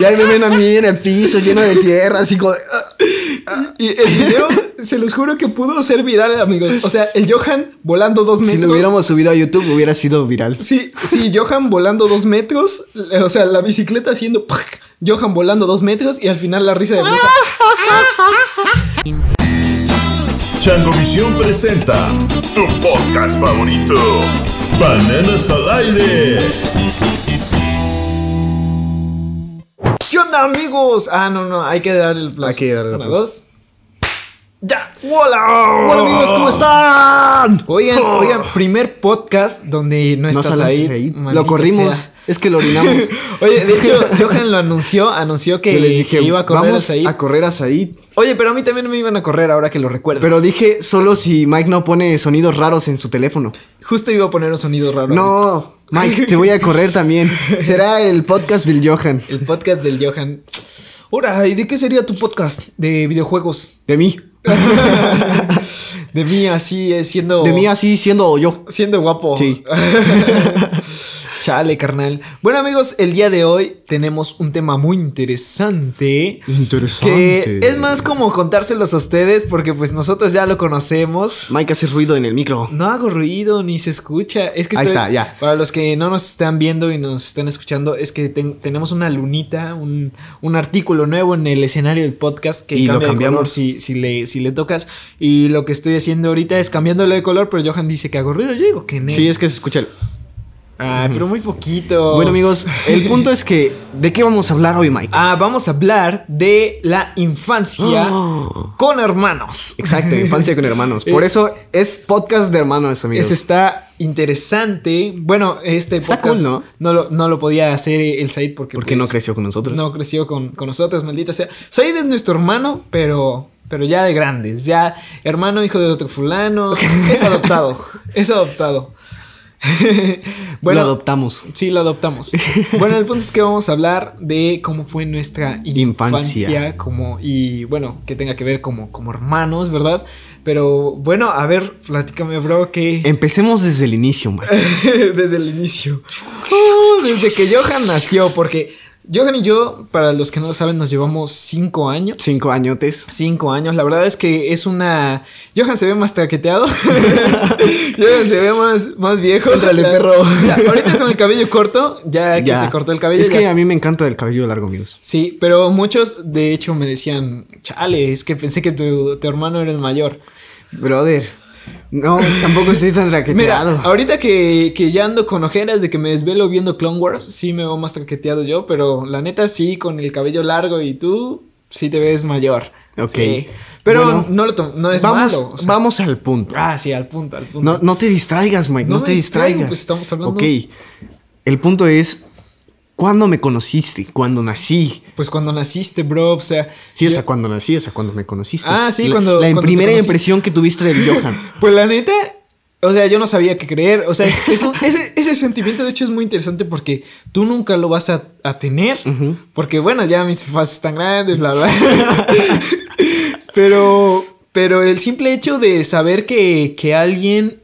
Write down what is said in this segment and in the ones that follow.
Y ahí me ven a mí en el piso lleno de tierra, así como. ah, Y el video, se los juro que pudo ser viral, amigos. O sea, el Johan volando dos metros. Si lo hubiéramos subido a YouTube, hubiera sido viral. Sí, sí, Johan volando dos metros. O sea, la bicicleta haciendo. ¡pac! Johan volando dos metros y al final la risa de bruja. Changovisión presenta tu podcast favorito. Bananas al aire. ¿Qué onda, amigos? Ah, no, no, hay que darle el aplauso. Hay que darle el Una, aplauso. dos. ¡Ya! ¡Hola! Hola amigos, ¿cómo están? Oigan, oigan, primer podcast donde no No estás ahí. Lo corrimos. sea. Es que lo orinamos. Oye, de hecho, Johan lo anunció, anunció que, Yo les dije, que iba a correr vamos a correr a Said. Oye, pero a mí también me iban a correr ahora que lo recuerdo. Pero dije solo si Mike no pone sonidos raros en su teléfono. Justo iba a poner un sonido raro. No, Mike, te voy a correr también. Será el podcast del Johan. El podcast del Johan. Ahora, ¿y de qué sería tu podcast? De videojuegos. De mí. De mí así, eh, siendo. De mí así siendo yo. Siendo guapo. Sí. Chale, carnal. Bueno, amigos, el día de hoy tenemos un tema muy interesante. Interesante. Que es más como contárselos a ustedes porque pues nosotros ya lo conocemos. Mike hace ruido en el micro. No hago ruido ni se escucha. Es que Ahí estoy- está, ya. Para los que no nos están viendo y nos están escuchando, es que ten- tenemos una lunita, un, un artículo nuevo en el escenario del podcast que Y lo cambia de cambiamos. color si, si, le, si le tocas. Y lo que estoy haciendo ahorita es cambiándolo de color, pero Johan dice que hago ruido. Yo digo que no. Sí, es que se escucha el... Ay, pero muy poquito. Bueno amigos, el punto es que... ¿De qué vamos a hablar hoy, Mike? Ah, vamos a hablar de la infancia Oh. con hermanos. Exacto, infancia con hermanos. Por eso es podcast de hermanos, amigos. Este está interesante. Bueno, este Está podcast cool, ¿no? No lo, no lo podía hacer el Said porque. Porque pues, no creció con nosotros. No creció con, con nosotros, maldita sea. Said es nuestro hermano, pero. Pero ya de grandes. Ya hermano, hijo de otro fulano. es adoptado. es adoptado. Lo adoptamos. Sí, lo adoptamos. Bueno, el punto es que vamos a hablar de cómo fue nuestra infancia, Infancia. como y bueno, que tenga que ver como, como hermanos, ¿verdad? Pero bueno, a ver, platícame, bro, que Empecemos desde el inicio, Mike. desde el inicio. Uh, desde que Johan nació, porque Johan y yo, para los que no lo saben, nos llevamos cinco años. Cinco añotes. Cinco años, la verdad es que es una. Johan se ve más traqueteado. Johan se ve más, más viejo. Éntrale, Ya- perro. ya, ahorita con el cabello corto, ya, que se cortó el cabello. Es que ya- a mí me encanta el cabello largo, amigos. Sí, pero muchos de hecho me decían, chale, es que pensé que tu, tu hermano era el mayor. Brother. No, tampoco estoy tan Mira, traqueteado. ahorita que, que ya ando con ojeras de que me desvelo viendo Clone Wars, sí me veo más traqueteado yo, pero la neta sí, con el cabello largo y tú, sí te ves mayor. Ok. Sí. Pero Bueno, no, lo no es vamos, malo. o sea, vamos al punto. Ah, sí, al punto, al punto. No, no te distraigas, Mike. No, No te distraigo, distraigas. pues estamos hablando. Ok. El punto es. ¿Cuándo me conociste? ¿Cuándo nací? Pues cuando naciste, bro, o sea... Sí, o sea, cuando nací, o sea, cuando me conociste. Ah, sí, La- cuando- La cuando primera impresión que tuviste del Johan. Pues la neta, o sea, yo no sabía qué creer. O sea, eso- ese, ese sentimiento de hecho es muy interesante porque tú nunca lo vas a, a tener. Porque bueno, ya mis papás están grandes, bla, bla. pero, pero el simple hecho de saber que, que alguien...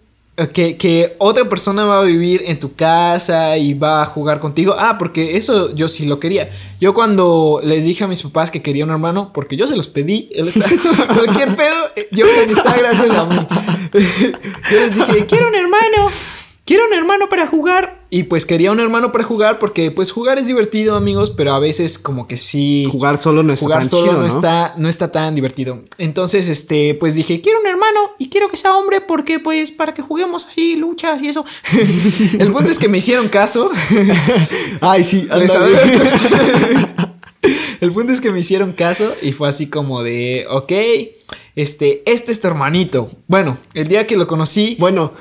Que, que otra persona va a vivir en tu casa y va a jugar contigo. Ah, porque eso yo sí lo quería. Yo cuando les dije a mis papás que quería un hermano, porque yo se los pedí, él está- cualquier pedo, eh, yo está gracias a mí. Yo les dije, quiero un hermano, quiero un hermano para jugar. Y pues quería un hermano para jugar porque pues jugar es divertido, amigos, pero a veces como que sí... Jugar solo no está Jugar tan solo chido, no, ¿no? está, no está tan divertido. Entonces, este, pues dije, quiero un hermano y quiero que sea hombre porque, pues, para que juguemos así, luchas y eso. El punto es que me hicieron caso. Ay, sí. El punto es que me hicieron caso y fue así como de, ok, este, este es tu hermanito. Bueno, el día que lo conocí, Bueno,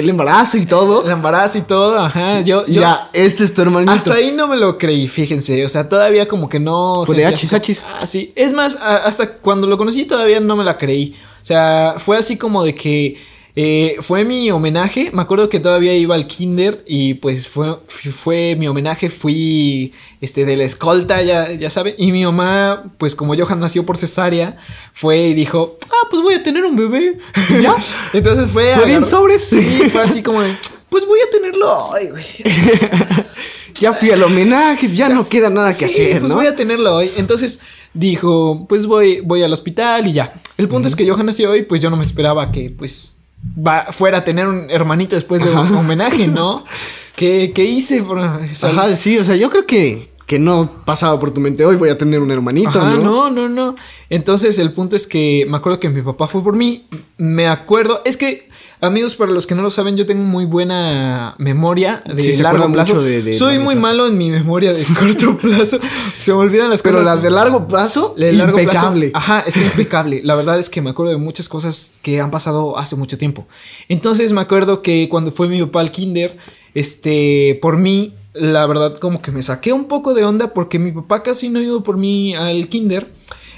el embarazo y todo. el embarazo y todo, ajá, yo, yo ya, este es tu hermanito. hasta ahí no me lo creí, fíjense, o sea, todavía como que no... Pues de achis, así- achis. Ah, sí. Es más, hasta cuando lo conocí todavía no me la creí. O sea, fue así como de que eh, fue mi homenaje. Me acuerdo que todavía iba al kinder y pues fue, fue mi homenaje. Fui este, de la escolta, ya, ya saben. Y mi mamá, pues como Johan nació por cesárea, fue y dijo, ah, pues voy a tener un bebé. ¿Ya? Entonces fue... ¿Fue bien sobres? Sí, fue así como de, pues voy a tenerlo hoy, güey. Ya fui al homenaje, ya, no queda nada que Sí, hacer, pues ¿no? voy a tenerlo hoy. Entonces dijo, pues voy, voy al hospital y ya. El punto es que Johan nació hoy, pues yo no me esperaba que, pues, va, fuera a tener un hermanito después de un homenaje, ¿no? ¿Qué, qué hice? Por- Ajá, sí, o sea, yo creo que, que no pasaba por tu mente hoy, voy a tener un hermanito, Ajá, ¿no? no, no, no. Entonces el punto es que me acuerdo que mi papá fue por mí. Me acuerdo, es que amigos, para los que no lo saben, yo tengo muy buena memoria de Sí, largo plazo. mucho de- de Soy muy plazo. malo en mi memoria de corto plazo. Se me olvidan las Pero cosas. la de largo plazo, de largo plazo- impecable. ajá, está impecable. La verdad es que me acuerdo de muchas cosas que han pasado hace mucho tiempo. Entonces me acuerdo que cuando fue mi papá al kinder, este, por mí, la verdad como que me saqué un poco de onda porque mi papá casi no iba por mí al kinder.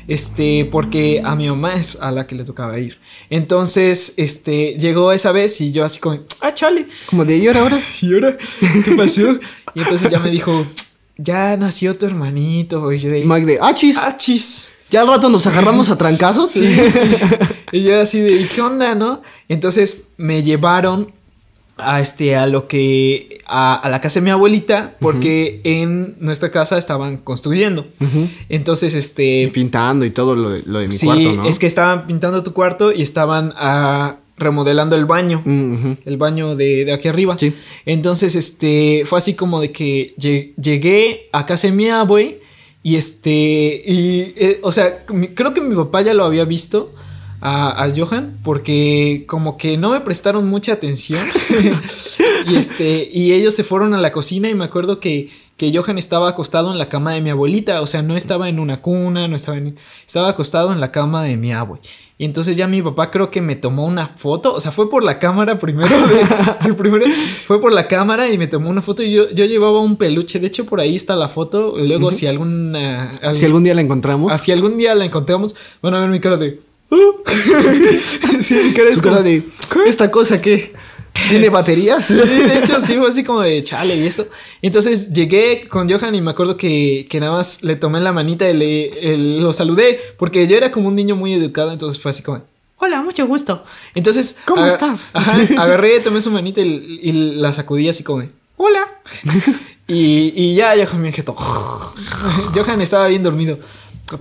Este, porque a mi mamá es a la que le tocaba ir. Entonces, este, llegó esa vez y yo así como, ah, chale. Como de, ¿y ahora, ahora? ¿Y ahora? ¿Qué pasó? y entonces ya me dijo, ya nació tu hermanito. Y yo de, Mike de, ah, chis, ah, chis. ya al rato nos agarramos a trancazos. Sí. y yo así de, ¿qué onda, no? Entonces me llevaron a este, a lo que, a, a la casa de mi abuelita, porque en nuestra casa estaban construyendo. Entonces, Y este, pintando y todo lo de, lo de mi sí, cuarto, ¿no? es que estaban pintando tu cuarto y estaban ah, remodelando el baño. Mm. El baño de, de aquí arriba. Sí. Entonces, este, fue así como de que lle- llegué a casa de mi abue y este, y, eh, o sea, creo que mi papá ya lo había visto a, a Johan porque como que no me prestaron mucha atención y este, y ellos se fueron a la cocina y me acuerdo que, que Johan estaba acostado en la cama de mi abuelita, o sea, no estaba en una cuna, no estaba en, estaba acostado en la cama de mi abue. Y entonces ya mi papá creo que me tomó una foto, o sea, fue por la cámara primero, de- de primero fue por la cámara y me tomó una foto y yo, yo llevaba un peluche, de hecho por ahí está la foto, luego si alguna... Si algún día la encontramos. Así algún día la encontramos, van a ver mi cara de... "Ah". sí, mi cara es cara de, ¿esta cosa qué? ¿Tiene baterías? Sí, de hecho, sí, fue así como de chale y esto. Entonces llegué con Johan y me acuerdo que, que nada más le tomé la manita y le, el- lo saludé, porque yo era como un niño muy educado, entonces fue así como, hola, mucho gusto. Entonces, ¿Cómo estás? Ajá, agarré, tomé su manita y, y la sacudí así como, hola. y, y ya Johan me dije, Johan estaba bien dormido,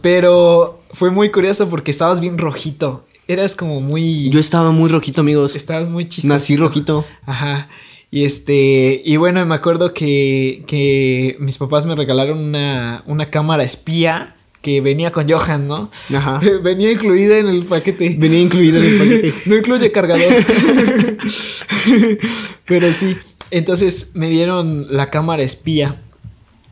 pero fue muy curioso porque estabas bien rojito. Eras como muy... Yo estaba muy rojito, amigos. Estabas muy chistoso. Nací rojito. Ajá. Y este, y bueno, me acuerdo que, que mis papás me regalaron una, una cámara espía que venía con Johan, ¿no? Ajá. Venía incluida en el paquete. Venía incluido en el paquete. No incluye cargador. Pero sí. Entonces me dieron la cámara espía.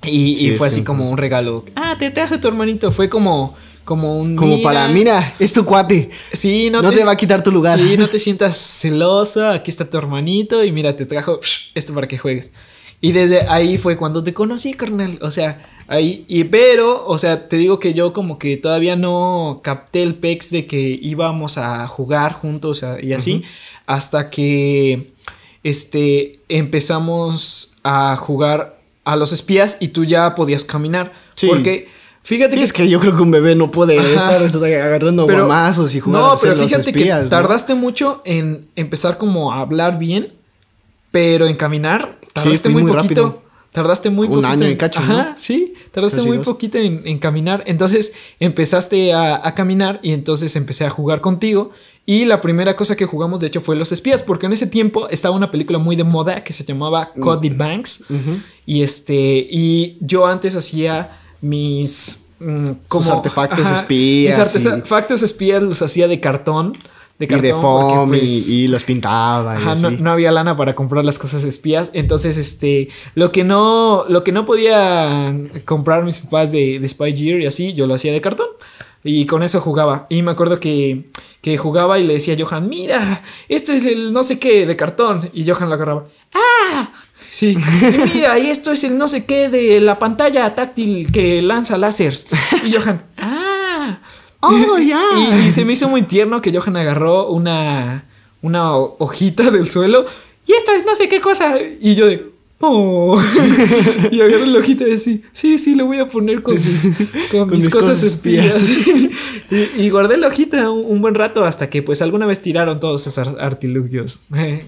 Y, Sí, y fue sí. así como un regalo. Ah, te traje tu hermanito. Fue como, como un. Como para, mira, es tu cuate. Sí, no, No te va a quitar tu lugar. Sí, no te sientas celoso. Aquí está tu hermanito y mira, te trajo esto para que juegues. Y desde ahí fue cuando te conocí, carnal. O sea, ahí. Y pero, o sea, te digo que yo como que todavía no capté el pex de que íbamos a jugar juntos y así. Hasta que este empezamos a jugar a los espías y tú ya podías caminar. Sí. Porque fíjate Sí, que es que yo creo que un bebé no puede Ajá. estar agarrando pero- guamazos y jugar No, a pero los fíjate espías, que ¿no? tardaste mucho en empezar como a hablar bien, pero en caminar tardaste fui muy, muy poquito. rápido. Tardaste muy Un poquito. año y en- cacho, Ajá, ¿no? sí. Tardaste muy dos. poquito en, en caminar. Entonces empezaste a, a caminar y entonces empecé a jugar contigo. Y la primera cosa que jugamos, de hecho, fue Los Espías, porque en ese tiempo estaba una película muy de moda que se llamaba Mm. Cody Banks. Y este, y yo antes hacía mis. mm, como, artefactos espías Mis y- artefactos espías los hacía de cartón. De Y cartón. de porque, foam y- pues, y, los pintaba. y Ajá, no, así. no había lana para comprar las cosas espías. Entonces, este, lo que no, lo que no podía comprar mis papás de, de Spy Gear y así, yo lo hacía de cartón. Y con eso jugaba. Y me acuerdo que, que jugaba y le decía a Johan, mira, esto es el no sé qué de cartón. Y Johan lo agarraba. ¡Ah! Sí. "Y mira, y esto es el no sé qué de la pantalla táctil que lanza láseres. Y Johan, ¡ah! ¡Oh, ya! Y, y se me hizo muy tierno que Johan agarró una, una ho- hojita del suelo. Y esto es no sé qué cosa. Y yo de. Oh. y agarré la hojita y decía, sí, sí, lo voy a poner con mis, con mis cosas, espías. y, y guardé la hojita un, un buen rato hasta que pues alguna vez tiraron todos esos ar- artilugios.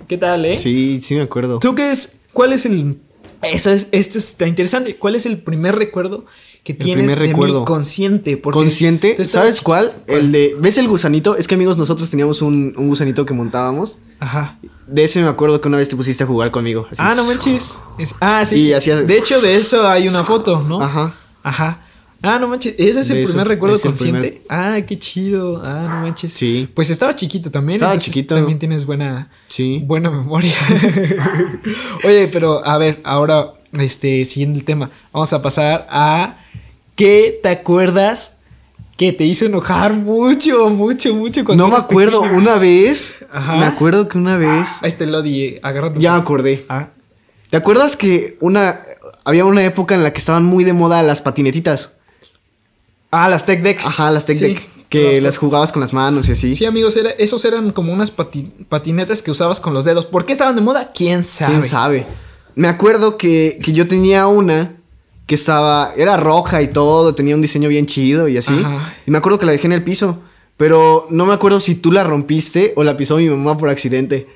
¿Qué tal, eh? Sí, sí me acuerdo. ¿Tú qué es? ¿Cuál es el Eso es, esto está interesante. ¿Cuál es el primer recuerdo que tienes primer de mí recuerdo. consciente? Porque Consciente, ¿sabes cuál? El de. ¿Ves el gusanito? Es que amigos, nosotros teníamos un, un gusanito que montábamos. Ajá. De ese me acuerdo que una vez te pusiste a jugar conmigo. así. Ah, no manches. Es- ah, sí. Y hacías- De hecho, de eso hay una foto, ¿no? Ajá. Ajá. Ah, no manches. ¿Ese es el De eso, primer recuerdo consciente? primer. Ah, qué chido. Ah, no manches. Sí. Pues estaba chiquito también. Estaba chiquito. También tienes buena, Sí. buena memoria. Oye, pero a ver, ahora, este, siguiendo el tema, vamos a pasar a ¿qué te acuerdas que te hizo enojar mucho, mucho, mucho cuando No me acuerdo, pequeño? una vez. Ajá. Me acuerdo que una vez. Ahí está el Lodi agarrando. Ya me acordé. Ah, ¿Te acuerdas que una. Había una época en la que estaban muy de moda las patinetitas? Ah, las Tech Deck. Ajá, las Tech Sí, Deck. Que las- las jugabas con las manos y así. Sí, amigos, era- esos eran como unas pati- patinetas que usabas con los dedos. ¿Por qué estaban de moda? ¿Quién sabe? ¿Quién sabe? Me acuerdo que, que yo tenía una que estaba. Era roja y todo, tenía un diseño bien chido y así. Ajá. Y me acuerdo que la dejé en el piso. Pero no me acuerdo si tú la rompiste o la pisó mi mamá por accidente.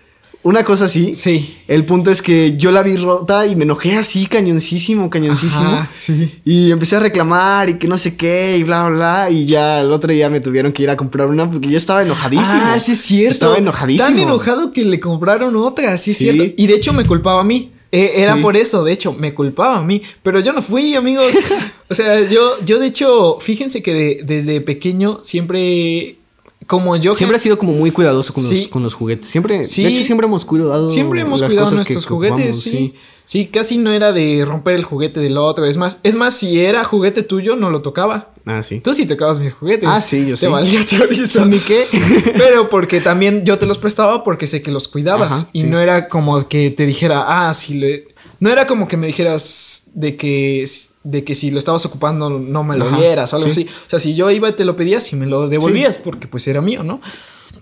Una cosa así. Sí. El punto es que yo la vi rota y me enojé así, cañoncísimo, cañoncísimo. Ajá, sí. Y empecé a reclamar y que no sé qué y bla, bla, bla. Y ya el otro día me tuvieron que ir a comprar una porque ya estaba enojadísimo. Ah, sí es cierto. Estaba enojadísimo. Tan enojado que le compraron otra, sí es Sí. cierto. Y de hecho me culpaba a mí. Eh, era Sí. por eso, de hecho, me culpaba a mí. Pero yo no fui, amigos. o sea, yo, yo de hecho, fíjense que de- desde pequeño siempre, como yo... Siempre ha sido como muy cuidadoso con, Sí. los, con los juguetes. Siempre, Sí. de hecho, siempre hemos cuidado. Siempre hemos las cuidado cosas que nuestros juguetes, ocupamos, sí. sí. Casi no era de romper el juguete del otro. Es más, es más, si era juguete tuyo, no lo tocaba. Ah, sí. Tú sí tocabas mis juguetes. Ah, sí, yo Te sí. valía chorizo. ¿A mí qué? Pero porque también yo te los prestaba porque sé que los cuidabas. Ajá, y sí. no era como que te dijera, ah, si le. No era como que me dijeras de que, de que si lo estabas ocupando no me lo Ajá, dieras o algo sí. así. O sea, si yo iba y te lo pedías y me lo devolvías porque pues era mío, ¿no?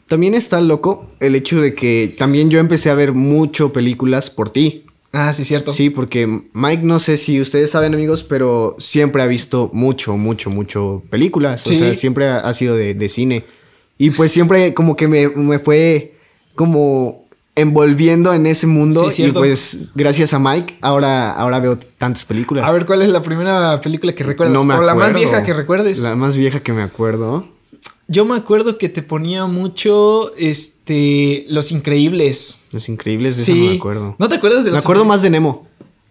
También está loco el hecho de que también yo empecé a ver mucho películas por ti. Ah, sí, cierto. Sí, porque Mike, no sé si ustedes saben, amigos, pero siempre ha visto mucho, mucho, mucho películas. Sí. O sea, siempre ha, ha sido de, de cine. Y pues siempre como que me, me fue como envolviendo en ese mundo. Sí, y cierto. pues gracias a Mike, ahora, ahora veo tantas películas. A ver, ¿cuál es la primera película que recuerdas? no me o la más vieja que recuerdes. La más vieja que me acuerdo. Yo me acuerdo que te ponía mucho, este, Los Increíbles. Los Increíbles, de eso no me acuerdo. ¿No te acuerdas de me Los acuerdo Increíbles? más de Nemo.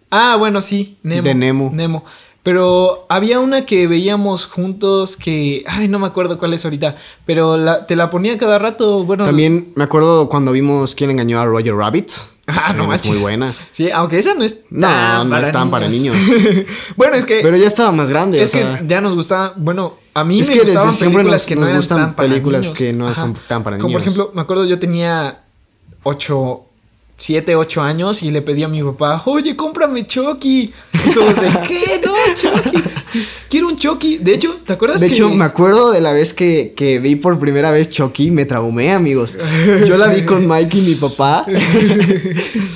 Ah, bueno, sí, Nemo. De Nemo. Nemo. Pero había una que veíamos juntos que. Ay, no me acuerdo cuál es ahorita. Pero la- te la ponía cada rato. Bueno. También me acuerdo cuando vimos quién engañó a Roger Rabbit. Ah, no manches. Es muy buena. Sí, aunque esa no es. No, tan no es tan para niños. bueno, es que. Pero ya estaba más grande. es o sea, que ya nos gustaba. Bueno, a mí Es me que desde siempre películas nos- que no nos eran gustan tan para películas niños. que no son tan para Como por niños. ejemplo, me acuerdo yo tenía 8, 7, 8 años y le pedí a mi papá, oye, cómprame Chucky. De, ¿qué? No, Chucky. Quiero un Chucky. De hecho, ¿te acuerdas De que hecho, me acuerdo de la vez que, que vi por primera vez Chucky, me traumé, amigos. Yo la vi con Mike y mi papá.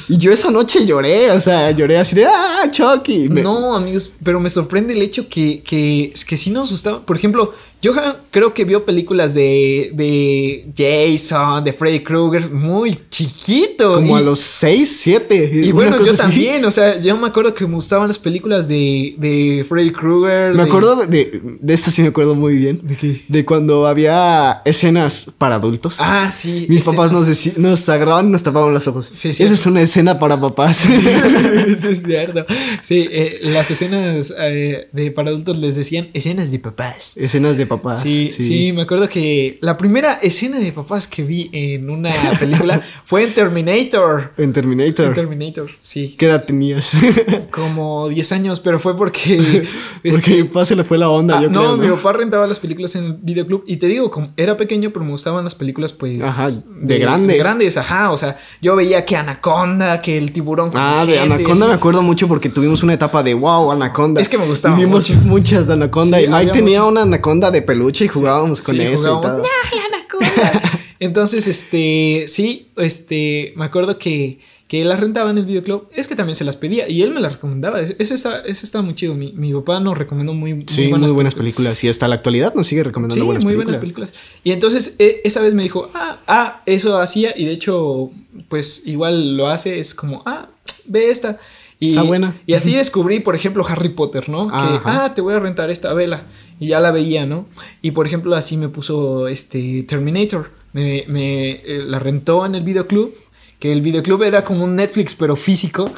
y yo esa noche lloré, o sea, lloré así de ¡Ah, Chucky! Me- No, amigos, pero me sorprende el hecho que, que, que sí nos gustaba. Por ejemplo, Johan creo que vio películas de, de Jason, de Freddy Krueger muy chiquito. Como y, a los 6, 7. Y bueno, yo también, o sea, yo me acuerdo que me gustaban las películas de, de Freddy Krueger. Me de- acuerdo de, de esto sí me acuerdo muy bien. ¿De qué? De cuando había escenas para adultos. Ah, sí. Mis papás nos, deci- nos agarraban y nos tapaban los ojos. Sí, Esa cierto. es una escena para papás. Eso es cierto. Sí, eh, las escenas eh, de para adultos les decían escenas de papás. escenas de papás. Sí, sí, me acuerdo que la primera escena de papás que vi en una película fue en Terminator. En Terminator. En Terminator, sí. ¿Qué edad tenías? Como 10 años, pero fue porque. Porque este, mi papá se le fue la onda, ah, yo no, creo, mi papá rentaba las películas en el videoclub. Y te digo, como era pequeño, pero me gustaban las películas, pues. Ajá, de grandes. De grandes, ajá. O sea, yo veía que Anaconda, que el tiburón. Ah, de Anaconda me acuerdo mucho porque tuvimos una etapa de wow, Anaconda. Es que me gustaba vimos mucho. muchas de Anaconda. Sí, y Mike tenía muchas. una Anaconda de peluche y jugábamos con Sí, eso y todo. "Ah, la anaconda". Entonces, este, sí, este, me acuerdo que, que él las rentaba en el videoclub. Es que también se las pedía y él me las recomendaba. Eso, está, eso está muy chido. Mi, mi papá nos recomendó muy, muy Sí, muy buenas películas. Y hasta la actualidad nos sigue recomendando Sí, buenas muy películas. buenas películas. Y entonces e- esa vez me dijo, ah, ah, eso hacía. Y de hecho, pues igual lo hace. Es como, ah, ve esta. Y, Está buena. Y así descubrí, por ejemplo, Harry Potter, ¿no? Que, Ajá. ah, te voy a rentar esta vela. Y ya la veía, ¿no? Y por ejemplo, así me puso este Terminator. Me, me, eh, la rentó en el videoclub. Que el videoclub era como un Netflix, pero físico.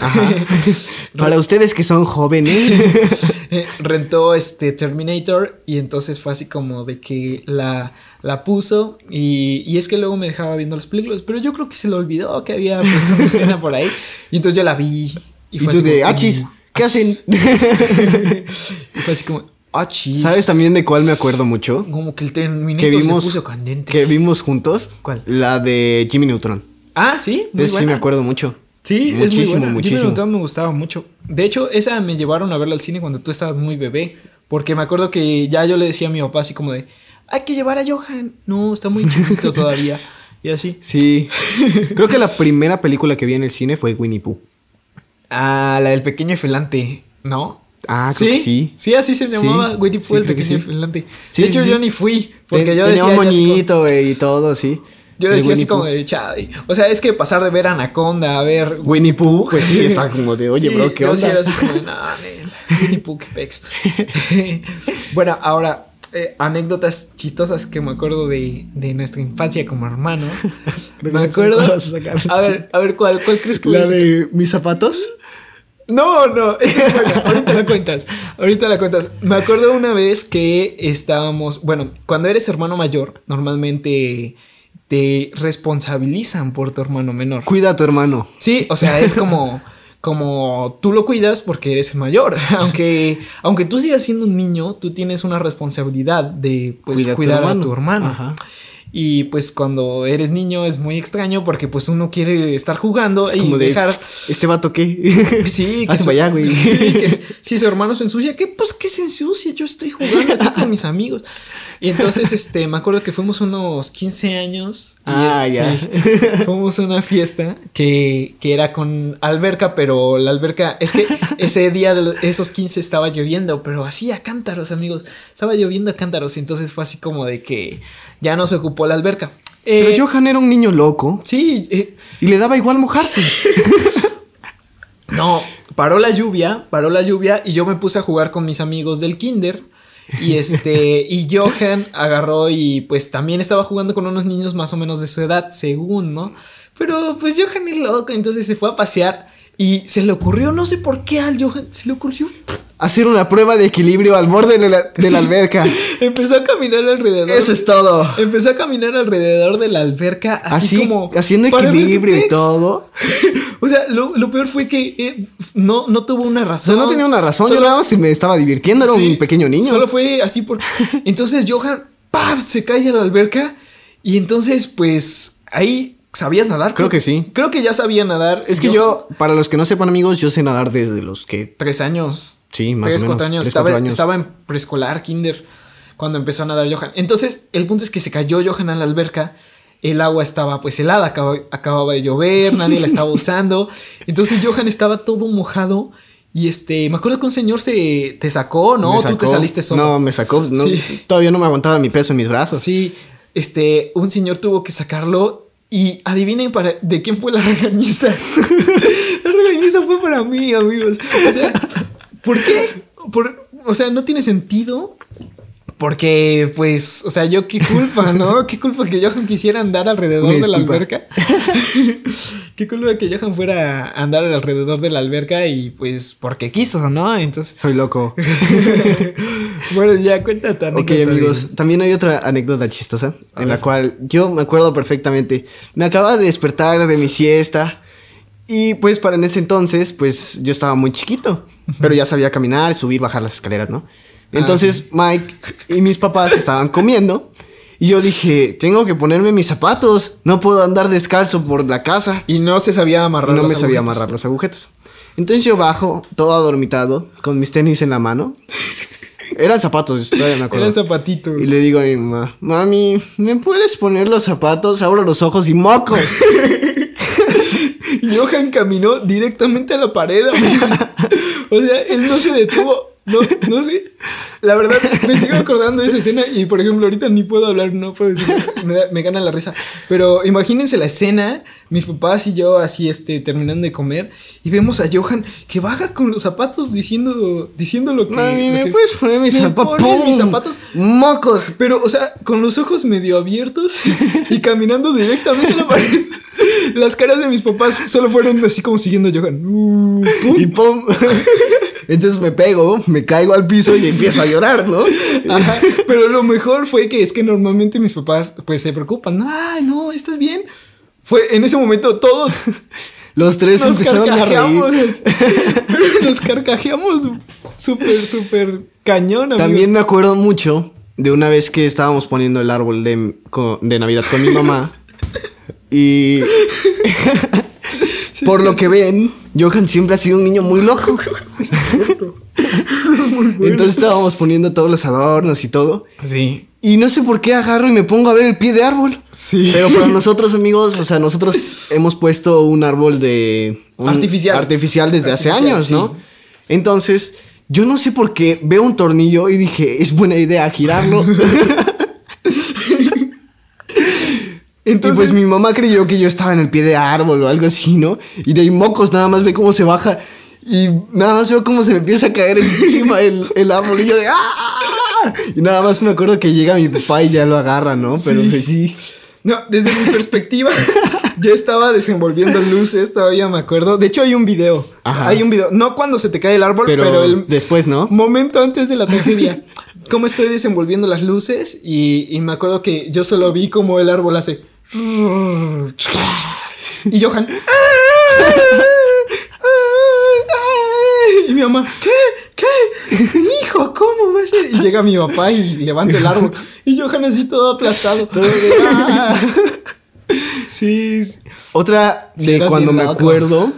Para ustedes que son jóvenes. Eh, rentó este Terminator y entonces fue así como de que la, la puso y, y es que luego me dejaba viendo las películas, pero yo creo que se le olvidó que había pues, una escena por ahí y entonces yo la vi y y fue tú de, achis, ¿qué hacen? y fue así como, achis. ¿Sabes también de cuál me acuerdo mucho? Como que el Terminator Que vimos, se puso candente. que vimos juntos. ¿Cuál? La de Jimmy Neutron. Ah, sí, muy Ese sí buena. me acuerdo mucho. Sí, Muchísimo, es muy buena. muchísimo. Jimmy Neutron me gustaba mucho. De hecho, esa me llevaron a verla al cine cuando tú estabas muy bebé. Porque me acuerdo que ya yo le decía a mi papá así como de, hay que llevar a Johan. No, está muy chiquito todavía. Y así. Sí. Creo que la primera película que vi en el cine fue Winnie Pooh. Ah, la del pequeño Felante, ¿no? Ah, creo que sí. Sí, así se Sí, llamaba Winnie sí, Pooh, el pequeño sí. Felante. Sí, de hecho, sí, sí. yo ni fui. Porque Ten- yo tenía decía un yo así como- moñito, güey, y todo, sí. Yo decía así como de chade. O sea, es que pasar de ver Anaconda a ver. Winnie Pooh, pues sí, está como de, oye, Sí, bro, ¿qué yo sí onda? era así como de, nel, Winnie Pooh, qué pex". bueno, ahora, eh, anécdotas chistosas que me acuerdo de, de nuestra infancia como hermanos. me acuerdo. ¿cuál vas a sacar? A ver, a ver, ¿cuál, cuál crees que La de mis zapatos. No, no, esa es buena. Ahorita la cuentas. Ahorita la cuentas. Me acuerdo una vez que estábamos. Bueno, cuando eres hermano mayor, normalmente te responsabilizan por tu hermano menor. Cuida a tu hermano. Sí, o sea, es como. Como tú lo cuidas porque eres mayor. Aunque, aunque tú sigas siendo un niño, tú tienes una responsabilidad de pues, Cuida a tu cuidar a hermano. tu hermano. Ajá. Y pues cuando eres niño es muy extraño porque pues uno quiere estar jugando Es y como de, dejar ¿este vato qué? Sí, Hazte su- allá, güey. sí, que si su hermano se ensucia, ¿qué? Pues que se ensucia, yo estoy jugando aquí con mis amigos. Y entonces, este, me acuerdo que fuimos unos 15 años. Y Ah, es- ya. sí, fuimos a una fiesta que, que era con alberca, pero la alberca, es que ese día de los- esos 15 estaba lloviendo, pero así a cántaros, amigos. Estaba lloviendo a cántaros, y entonces fue así como de que ya no se ocupó la alberca. Eh, Pero Johan era un niño loco Sí, eh, y le daba igual mojarse. No, paró la lluvia, paró la lluvia y yo me puse a jugar con mis amigos del kinder. Y este, y Johan agarró y pues también estaba jugando con unos niños más o menos de su edad, según, ¿no? Pero pues Johan es loco, entonces se fue a pasear y se le ocurrió, no sé por qué al Johan se le ocurrió. Hacer una prueba de equilibrio al borde de la, de la alberca. Empezó a caminar alrededor. Eso es todo. Empezó a caminar alrededor de la alberca, así, Así, como. haciendo equilibrio y todo. O sea, lo, lo peor fue que eh, no, no tuvo una O razón. sea, no tenía una razón. Yo Solo- nada más me estaba divirtiendo. Era Sí, un pequeño niño. Solo fue así por. Entonces Johan, ¡paf! se cae a la alberca. Y entonces, pues, ahí sabías nadar. Creo que sí. Creo que ya sabía nadar. Es que yo, para los que no sepan, amigos, yo sé nadar desde los que. Tres años. Sí, más tres, o menos. cuatro años. Tres, estaba, cuatro años. estaba en preescolar, kinder, cuando empezó a nadar Johan. Entonces, el punto es que se cayó Johan a la alberca. El agua estaba pues helada, acaba- acababa de llover, nadie la estaba usando. Entonces Johan estaba todo mojado. Y este, me acuerdo que un señor se te sacó, ¿no? me Tú te saliste solo. No, me sacó. no, Sí. Todavía no me aguantaba mi peso en mis brazos. Sí, este, un señor tuvo que sacarlo y adivinen para de quién fue la regañiza. la regañiza fue para mí, amigos. O sea, ¿por qué? Por, o sea, no tiene sentido. Porque, pues, o sea, yo qué culpa, ¿no? Qué culpa que Johan quisiera andar alrededor de la alberca. qué culpa que Johan fuera a andar alrededor de la alberca y pues porque quiso, ¿no? Entonces, Soy loco. bueno, ya cuéntate. Ok, amigos, también hay otra anécdota chistosa en la cual yo me acuerdo perfectamente. Me acababa de despertar de mi siesta y pues para en ese entonces, pues yo estaba muy chiquito, pero ya sabía caminar, subir, bajar las escaleras, ¿no? Entonces Mike y mis papás estaban comiendo y yo dije, tengo que ponerme mis zapatos, no puedo andar descalzo por la casa. Y no se sabía amarrar Y no las me sabía amarrar las agujetas. Entonces yo bajo, todo adormitado, con mis tenis en la mano. Eran zapatos, todavía me acuerdo. Eran zapatitos. Y le digo a mi mamá, mami, ¿me puedes poner los zapatos? Abro los ojos y mocos. Y Johan caminó directamente a la pared. o sea, él no se detuvo. No, no sé. La verdad, me sigo acordando de esa escena y, por ejemplo, ahorita ni puedo hablar, no puedo decir. Me, da- me gana la risa. Pero imagínense la escena, mis papás y yo así, este, terminando de comer y vemos a Johan que baja con los zapatos diciendo, diciendo lo que... Mami, ¿me que- puedes poner mis ¿Me zapatos? mis zapatos? ¡Mocos! Pero, o sea, con los ojos medio abiertos y caminando directamente a la pared. Las caras de mis papás solo fueron así como siguiendo a Johan. Uh, pum. Y pum. Entonces me pego, me caigo al piso y empiezo a llorar, ¿no? Ajá, Pero lo mejor fue que es que normalmente mis papás pues se preocupan. Ay, no, ¿estás bien? Fue en ese momento todos Los tres nos empezaron a reír. nos carcajeamos súper, súper cañón. amigo. También me acuerdo mucho de una vez que estábamos poniendo el árbol de, de Navidad con mi mamá. Y por lo que ven, Johan siempre ha sido un niño muy loco. Entonces estábamos poniendo todos los adornos y todo. Sí. Y no sé por qué agarro y me pongo a ver el pie de árbol. Sí. Pero para nosotros, amigos, o sea, nosotros hemos puesto un árbol de... un- Artificial. Artificial desde hace años, ¿no? sí. Entonces, yo no sé por qué veo un tornillo y dije, es buena idea girarlo. Entonces, y pues mi mamá creyó que yo estaba en el pie de árbol o algo así, ¿no? Y de ahí mocos nada más ve cómo se baja. Y nada más veo cómo se me empieza a caer encima el, el árbol. Y yo de ¡ah! Y nada más me acuerdo que llega mi papá y ya lo agarra, ¿no? Pero Sí. pues sí. No, desde mi perspectiva, yo estaba desenvolviendo luces, todavía me acuerdo. De hecho, hay un video. Ajá. Hay un video. No cuando se te cae el árbol, Pero, pero, el después, ¿no? momento antes de la tragedia. Cómo estoy desenvolviendo las luces y, y me acuerdo que yo solo vi como el árbol hace. Y Johan. Y mi mamá, ¿qué? ¿Qué? Hijo, ¿cómo va a ser? Y llega mi papá y levanta el árbol. Y Johan así todo aplastado. Todo de, "Ah". Sí. Otra de cuando me acuerdo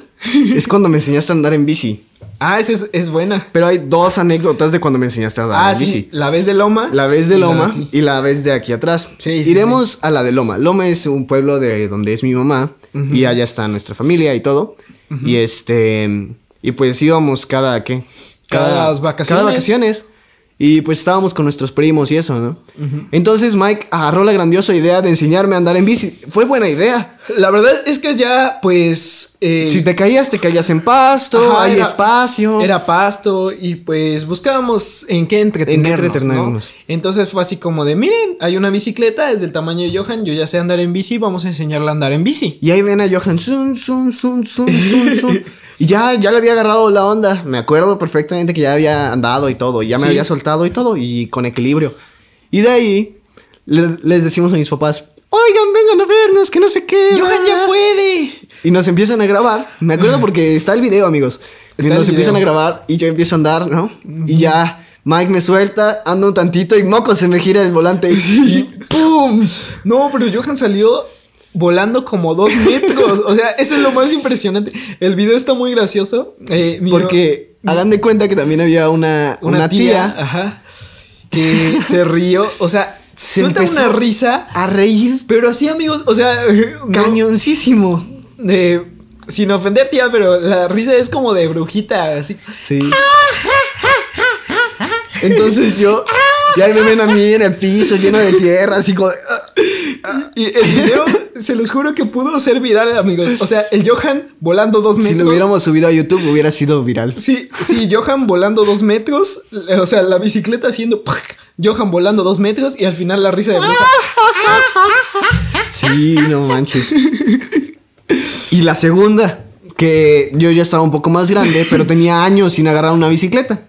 es cuando me enseñaste a andar en bici. Ah, esa es, es buena. Pero hay dos anécdotas de cuando me enseñaste a andar Ah, sí. bici. La vez de Loma. La vez de y la Loma y la vez de aquí atrás. Sí, sí, Iremos a la de Loma. Loma es un pueblo de donde es mi mamá y allá está nuestra familia y todo. Y este y pues íbamos cada qué? Cada vacaciones. Cada vacaciones. Y pues estábamos con nuestros primos y eso, ¿no? Entonces Mike agarró la grandiosa idea de enseñarme a andar en bici. Fue buena idea. La verdad es que ya, pues. eh, Si te caías, te caías en pasto, Ajá, hay era- espacio. Era pasto y pues buscábamos en qué entretenernos. entretenernos. ¿no? Entonces fue así como de, miren, hay una bicicleta, es del tamaño de Johan, yo ya sé andar en bici, vamos a enseñarle a andar en bici. Y ahí ven a Johan, zum, zum, zum, zum, zum, zum. Y ya, ya le había agarrado la onda. Me acuerdo perfectamente que ya había andado y todo. Ya me Sí. había soltado y todo. Y con equilibrio. Y de ahí le- les decimos a mis papás, oigan, vengan a vernos, que no sé qué. Johan ya bla". puede. Y nos empiezan a grabar. Me acuerdo porque está el video, amigos. Y nos empiezan a grabar y yo empiezo a andar, ¿no? Y ya Mike me suelta, ando un tantito y moco se me gira el volante. Y ¡pum! No, pero Johan salió volando como dos metros. O sea, eso es lo más impresionante. El video está muy gracioso. eh, Porque hagan de cuenta que también había una, una, tía, ajá, que se rió. O sea, Se suelta una risa. a reír Pero así, amigos, o sea, no- cañoncísimo. de- sin ofender, tía, pero la risa es como de brujita, así. Sí. Entonces yo, ya me ven a mí en el piso lleno de tierra, así como... de, "Ah". Y el video, se los juro que pudo ser viral, amigos. O sea, el Johan volando dos metros. si lo hubiéramos subido a YouTube hubiera sido viral. Sí, sí, Johan volando dos metros. O sea, la bicicleta haciendo. ¡pac! Johan volando dos metros y al final la risa de bruja. Sí, no manches. Y la segunda, que yo ya estaba un poco más grande, pero tenía años sin agarrar una bicicleta.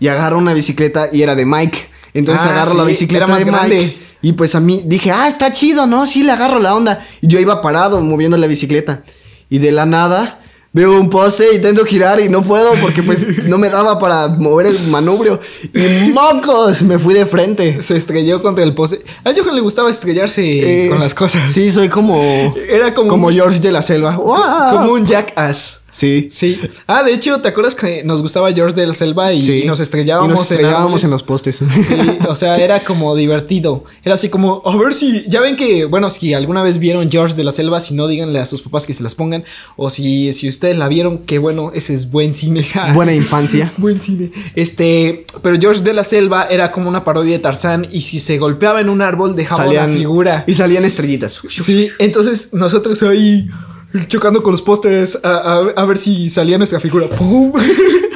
Y agarro una bicicleta y era de Mike. Entonces Ah, agarro sí, la bicicleta era más de Mike. grande. Y pues a mí dije, ah, está chido, ¿no? Sí, le agarro la onda. Y yo iba parado moviendo la bicicleta. Y de la nada veo un poste, intento girar y no puedo porque pues no me daba para mover el manubrio. Y mocos, me fui de frente. Se estrelló contra el poste. A Johan le gustaba estrellarse Eh, con las cosas. Sí, soy como. Era como, Como George de la selva. ¡Wow! como un jackass. Sí. Sí. Ah, de hecho, ¿te acuerdas que nos gustaba George de la Selva y, Sí. y nos estrellábamos, Y nos estrellábamos en, los postes. Sí, o sea, era como divertido. Era así como, a ver si, ya ven que, bueno, si alguna vez vieron George de la Selva, si no, díganle a sus papás que se las pongan. O si, si ustedes la vieron, que bueno, ese es buen cine. Buena infancia. Buen cine. Este, pero George de la Selva era como una parodia de Tarzán y si se golpeaba en un árbol dejaba Salían, una figura. Y salían estrellitas. Sí, entonces nosotros ahí chocando con los postes a, a- a ver si salía nuestra figura. ¡Pum!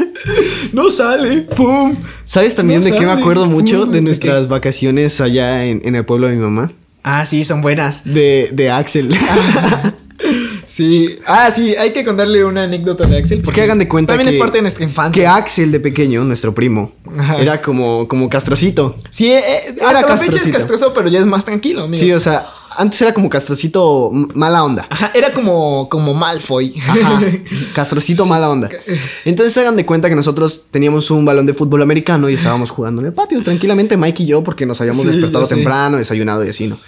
no sale. ¡Pum! ¿Sabes también No de qué me acuerdo mucho? De ¿de nuestras vacaciones allá en, en el pueblo de mi mamá. Ah, sí, son buenas. De, de Axel. Sí. Ah, sí, hay que contarle una anécdota de Axel. Es porque que hagan de cuenta También que, es parte de nuestra que infancia. Axel de pequeño, nuestro primo, Ajá. era como, como castrocito. Sí, eh, eh, Era hasta la fecha es castrocito. castroso, pero ya es más tranquilo, amigos. Sí, o sea, antes era como castrocito mala onda. Ajá, era como, como Malfoy. Ajá, castrocito mala onda. Entonces hagan de cuenta que nosotros teníamos un balón de fútbol americano y estábamos jugando en el patio tranquilamente, Mike y yo, porque nos habíamos Sí, despertado temprano, desayunado y así, ¿no?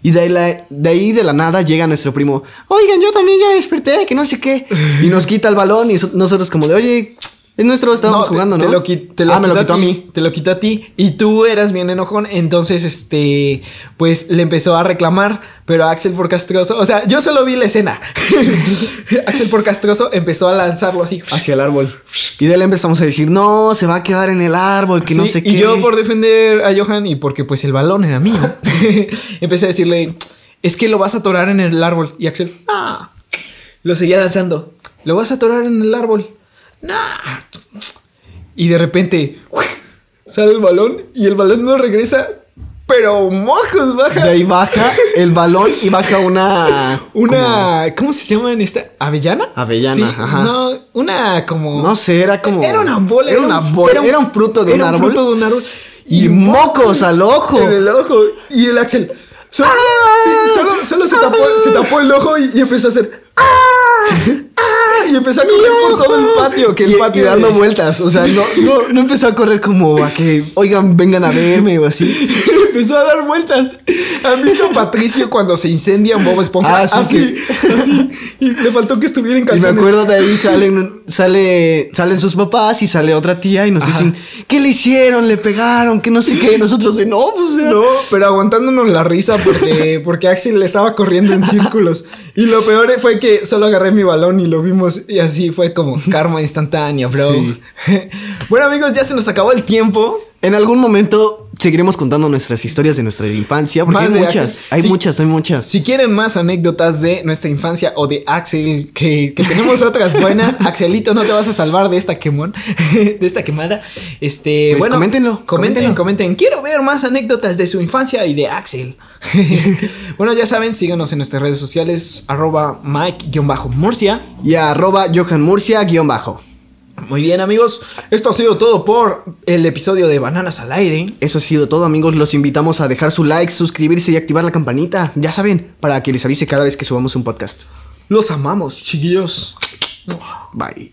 Y de ahí, la- de ahí de la nada llega nuestro primo, oigan, yo también ya me desperté, que no sé qué. Y nos quita el balón y so- nosotros como de, oye, es nuestro, estábamos te- jugando, ¿no? Te lo, te lo ah, me lo quitó a mí. Te lo quitó a ti. Y tú eras bien enojón. Entonces, este, pues le empezó a reclamar. Pero Axel por castroso. O sea, yo solo vi la escena. Axel por castroso empezó a lanzarlo así. Hacia el árbol. Y de le empezamos a decir, no, se va a quedar en el árbol, que no sé qué. Y yo por defender a Johan y porque pues el balón era mío. empecé a decirle, es que lo vas a atorar en el árbol. Y Axel, ah. Lo seguía lanzando. Lo vas a atorar en el árbol. Nah. Y de repente sale el balón y el balón no regresa, pero mojos baja. De ahí baja el balón y baja una... Una, ¿cómo se llama en esta? ¿Avellana? Avellana, Sí, ajá. No, una como. No sé, era como... Era una bola. Era una bola. Era un, fruto de un era árbol. fruto de un árbol. Y mocos al ojo. En el ojo. Y el Axel. Solo, sí, solo, solo se, tapó, se tapó el ojo y, y empezó a hacer. ¡Ah! Y empezó a correr por todo el patio. Que el y, patio y dando de- vueltas. O sea, no, no, no empezó a correr como a que, oigan, vengan a verme o así. empezó a dar vueltas. ¿Han visto a Patricio cuando se incendia en Bob Esponja? Ah, sí, así, así. Y le faltó que estuviera en Y me acuerdo de ahí salen, sale, salen sus papás y sale otra tía y nos dicen, ¿qué le hicieron? ¿Le pegaron? Que no sé qué. Y nosotros de no, pues, o sea, No, pero aguantándonos la risa porque, porque Axel le estaba corriendo en círculos. Y lo peor fue que solo agarré mi balón y lo vimos y así fue como karma instantánea, bro. Sí. bueno amigos, ya se nos acabó el tiempo. En algún momento seguiremos contando nuestras historias de nuestra infancia, porque hay muchas, hay muchas, hay muchas. Si quieren más anécdotas de nuestra infancia o de Axel, que, que tenemos otras buenas, Axelito, no te vas a salvar de esta quemón, de esta quemada. Este, Pues bueno, coméntenlo, comenten, coméntenlo. comenten. Quiero ver más anécdotas de su infancia y de Axel. bueno, ya saben, síganos en nuestras redes sociales, arroba Mike-Murcia. Y arroba Johan Murcia guion bajo. Muy bien, amigos. Esto ha sido todo por el episodio de Bananas al Aire. Eso ha sido todo, amigos. Los invitamos a dejar su like, suscribirse y activar la campanita. Ya saben, para que les avise cada vez que subamos un podcast. Los amamos, chiquillos. Bye.